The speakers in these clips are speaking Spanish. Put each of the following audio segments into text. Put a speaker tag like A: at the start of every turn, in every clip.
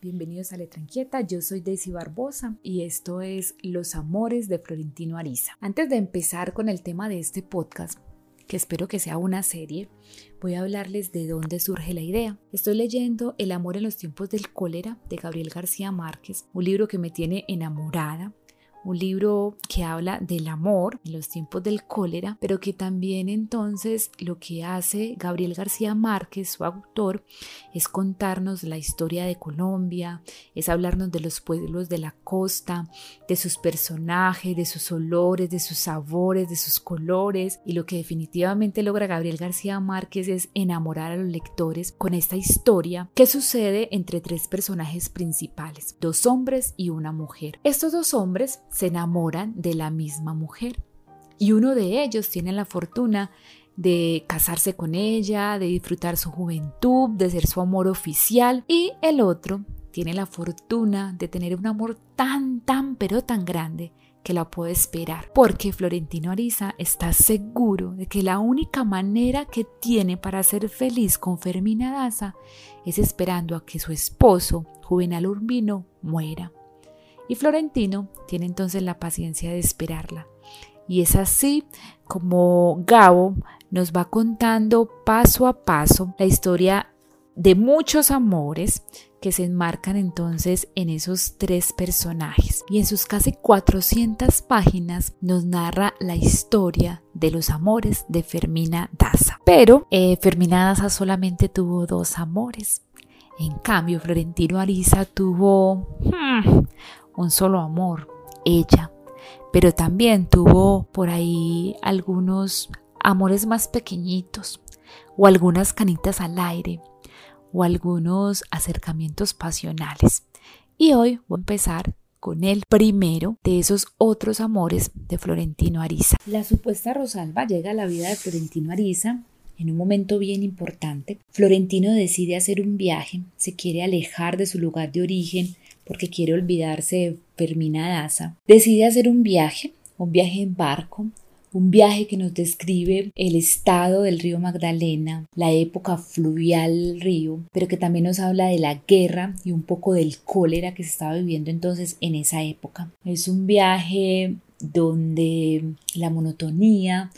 A: bienvenidos a Letra Inquieta, yo soy Daisy Barbosa y esto es Los Amores de Florentino Ariza. Antes de empezar con el tema de este podcast, que espero que sea una serie, voy a hablarles de dónde surge la idea. Estoy leyendo El amor en los tiempos del cólera de Gabriel García Márquez, un libro que me tiene enamorada, un libro que habla del amor en los tiempos del cólera, pero que también entonces lo que hace Gabriel García Márquez, su autor, es contarnos la historia de Colombia, es hablarnos de los pueblos de la costa, de sus personajes, de sus olores, de sus sabores, de sus colores, y lo que definitivamente logra Gabriel García Márquez es enamorar a los lectores con esta historia que sucede entre tres personajes principales, dos hombres y una mujer. Estos dos hombres se enamoran de la misma mujer. Y uno de ellos tiene la fortuna de casarse con ella, de disfrutar su juventud, de ser su amor oficial. Y el otro tiene la fortuna de tener un amor tan, tan, pero tan grande que la puede esperar, porque Florentino Ariza está seguro de que la única manera que tiene para ser feliz con Fermina Daza es esperando a que su esposo, Juvenal Urbino, muera. Y Florentino tiene entonces la paciencia de esperarla. Y es así como Gabo nos va contando paso a paso la historia de muchos amores que se enmarcan entonces en esos tres personajes. Y en sus casi 400 páginas nos narra la historia de los amores de Fermina Daza. Pero eh, Fermina Daza solamente tuvo dos amores. En cambio, Florentino Ariza tuvo hmm, un solo amor, ella. Pero también tuvo por ahí algunos amores más pequeñitos o algunas canitas al aire o algunos acercamientos pasionales. Y hoy voy a empezar con el primero de esos otros amores de Florentino Ariza. La supuesta Rosalba llega a la vida de Florentino Ariza en un momento bien importante. Florentino decide hacer un viaje, se quiere alejar de su lugar de origen porque quiere olvidarse de Fermina Daza, decide hacer un viaje, un viaje en barco, un viaje que nos describe el estado del río Magdalena, la época fluvial del río, pero que también nos habla de la guerra y un poco del cólera que se estaba viviendo entonces en esa época. Es un viaje donde la monotonía,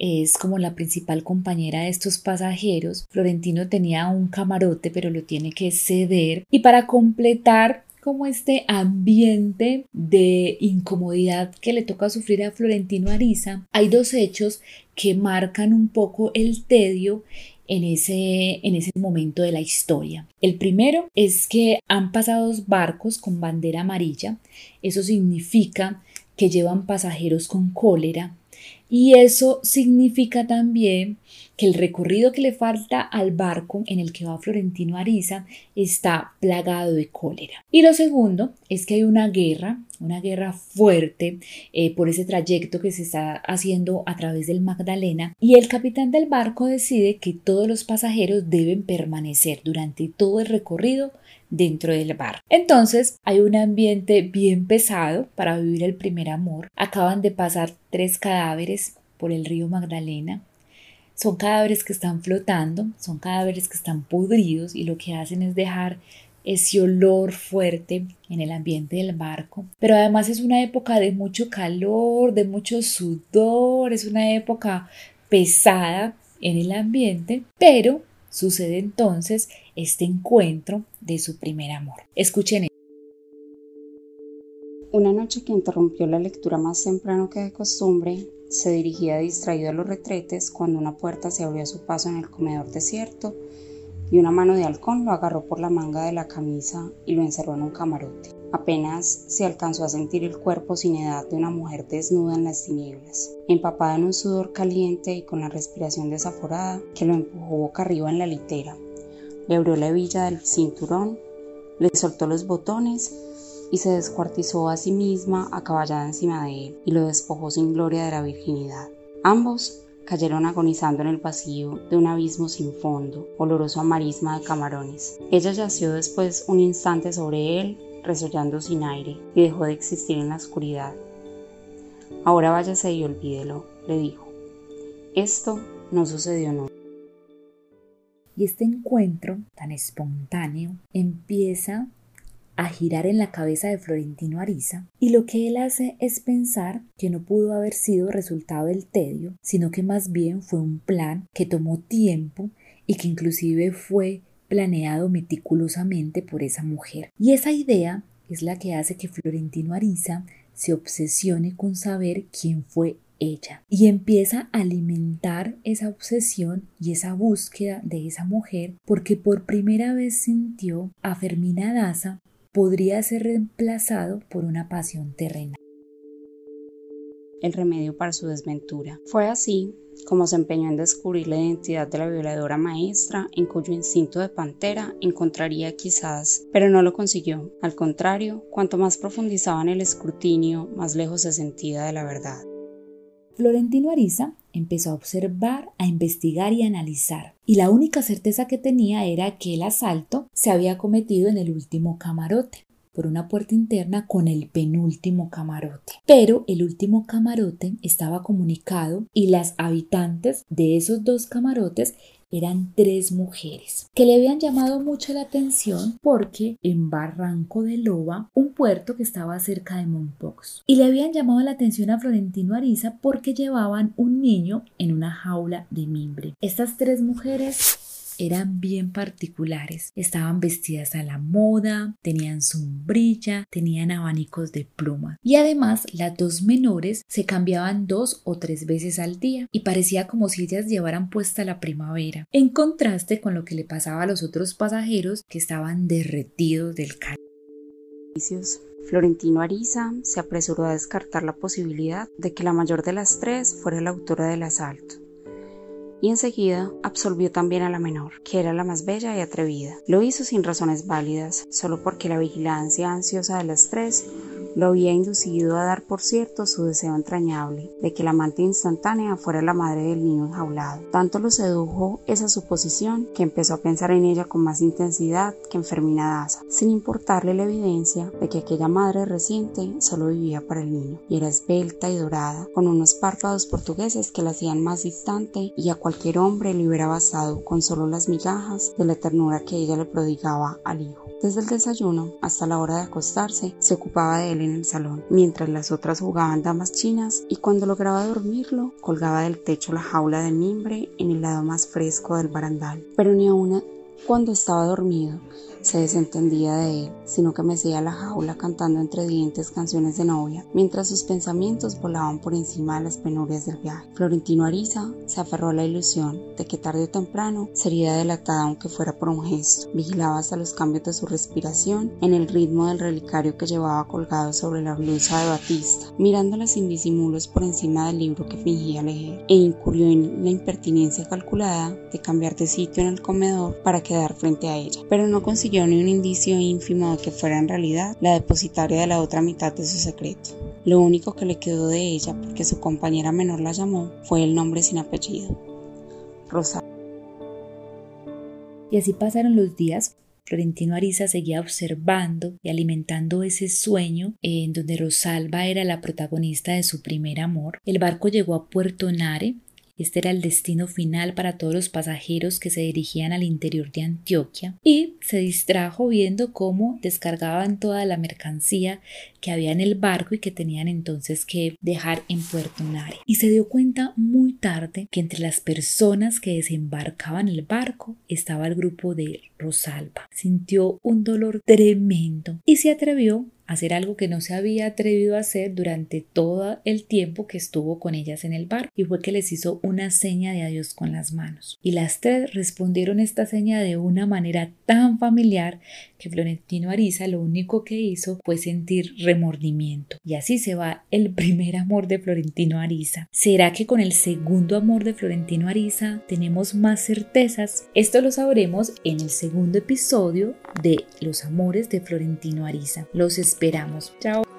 A: es como la principal compañera de estos pasajeros. Florentino tenía un camarote, pero lo tiene que ceder. Y para completar como este ambiente de incomodidad que le toca sufrir a Florentino Ariza, hay dos hechos que marcan un poco el tedio en ese, en ese momento de la historia. El primero es que han pasado dos barcos con bandera amarilla. Eso significa que llevan pasajeros con cólera y eso significa también que el recorrido que le falta al barco en el que va Florentino Ariza está plagado de cólera. Y lo segundo es que hay una guerra, una guerra fuerte eh, por ese trayecto que se está haciendo a través del Magdalena y el capitán del barco decide que todos los pasajeros deben permanecer durante todo el recorrido dentro del bar. Entonces hay un ambiente bien pesado para vivir el primer amor. Acaban de pasar tres cadáveres por el río Magdalena. Son cadáveres que están flotando, son cadáveres que están podridos y lo que hacen es dejar ese olor fuerte en el ambiente del barco. Pero además es una época de mucho calor, de mucho sudor, es una época pesada en el ambiente, pero Sucede entonces este encuentro de su primer amor. Escuchen.
B: Una noche que interrumpió la lectura más temprano que de costumbre, se dirigía distraído a los retretes cuando una puerta se abrió a su paso en el comedor desierto y una mano de halcón lo agarró por la manga de la camisa y lo encerró en un camarote. Apenas se alcanzó a sentir el cuerpo sin edad de una mujer desnuda en las tinieblas, empapada en un sudor caliente y con la respiración desaforada que lo empujó boca arriba en la litera. Le abrió la hebilla del cinturón, le soltó los botones y se descuartizó a sí misma acaballada encima de él y lo despojó sin gloria de la virginidad. Ambos cayeron agonizando en el vacío de un abismo sin fondo, oloroso a marisma de camarones. Ella yació después un instante sobre él resollando sin aire, y dejó de existir en la oscuridad. Ahora váyase y olvídelo, le dijo. Esto no sucedió nunca.
A: Y este encuentro tan espontáneo empieza a girar en la cabeza de Florentino Ariza y lo que él hace es pensar que no pudo haber sido resultado del tedio, sino que más bien fue un plan que tomó tiempo y que inclusive fue planeado meticulosamente por esa mujer. Y esa idea es la que hace que Florentino Ariza se obsesione con saber quién fue ella y empieza a alimentar esa obsesión y esa búsqueda de esa mujer porque por primera vez sintió a Fermina Daza podría ser reemplazado por una pasión terrenal.
B: El remedio para su desventura. Fue así como se empeñó en descubrir la identidad de la violadora maestra, en cuyo instinto de pantera encontraría quizás, pero no lo consiguió. Al contrario, cuanto más profundizaba en el escrutinio, más lejos se sentía de la verdad.
A: Florentino Ariza empezó a observar, a investigar y a analizar, y la única certeza que tenía era que el asalto se había cometido en el último camarote por una puerta interna con el penúltimo camarote. Pero el último camarote estaba comunicado y las habitantes de esos dos camarotes eran tres mujeres que le habían llamado mucho la atención porque en Barranco de Loba, un puerto que estaba cerca de Mompox, y le habían llamado la atención a Florentino Ariza porque llevaban un niño en una jaula de mimbre. Estas tres mujeres eran bien particulares. Estaban vestidas a la moda, tenían sombrilla, tenían abanicos de pluma. Y además, las dos menores se cambiaban dos o tres veces al día y parecía como si ellas llevaran puesta la primavera, en contraste con lo que le pasaba a los otros pasajeros que estaban derretidos del calor.
B: Florentino Ariza se apresuró a descartar la posibilidad de que la mayor de las tres fuera la autora del asalto y enseguida absolvió también a la menor, que era la más bella y atrevida. Lo hizo sin razones válidas, solo porque la vigilancia ansiosa de las tres lo había inducido a dar por cierto su deseo entrañable de que la amante instantánea fuera la madre del niño enjaulado. Tanto lo sedujo esa suposición que empezó a pensar en ella con más intensidad que en Fermina Daza, sin importarle la evidencia de que aquella madre reciente solo vivía para el niño y era esbelta y dorada, con unos párpados portugueses que la hacían más distante y a cualquier hombre le hubiera bastado con solo las migajas de la ternura que ella le prodigaba al hijo. Desde el desayuno hasta la hora de acostarse se ocupaba de él en el salón, mientras las otras jugaban damas chinas y cuando lograba dormirlo colgaba del techo la jaula de mimbre en el lado más fresco del barandal. Pero ni aún cuando estaba dormido se desentendía de él, sino que mecía la jaula cantando entre dientes canciones de novia, mientras sus pensamientos volaban por encima de las penurias del viaje. Florentino Ariza se aferró a la ilusión de que tarde o temprano sería delatada aunque fuera por un gesto. Vigilaba hasta los cambios de su respiración en el ritmo del relicario que llevaba colgado sobre la blusa de Batista, mirándola sin disimulos por encima del libro que fingía leer, e incurrió en la impertinencia calculada de cambiar de sitio en el comedor para quedar frente a ella, pero no consiguió ni un indicio ínfimo de que fuera en realidad la depositaria de la otra mitad de su secreto. Lo único que le quedó de ella, porque su compañera menor la llamó, fue el nombre sin apellido. Rosa.
A: Y así pasaron los días. Florentino Ariza seguía observando y alimentando ese sueño en donde Rosalba era la protagonista de su primer amor. El barco llegó a Puerto Nare, este era el destino final para todos los pasajeros que se dirigían al interior de Antioquia y se distrajo viendo cómo descargaban toda la mercancía que había en el barco y que tenían entonces que dejar en Puerto Nare. Y se dio cuenta muy tarde que entre las personas que desembarcaban el barco estaba el grupo de Rosalba. Sintió un dolor tremendo y se atrevió hacer algo que no se había atrevido a hacer durante todo el tiempo que estuvo con ellas en el bar y fue que les hizo una seña de adiós con las manos. Y las tres respondieron esta seña de una manera tan familiar que Florentino Ariza lo único que hizo fue sentir remordimiento. Y así se va el primer amor de Florentino Ariza. ¿Será que con el segundo amor de Florentino Ariza tenemos más certezas? Esto lo sabremos en el segundo episodio de Los amores de Florentino Ariza. Los esperamos. Chao.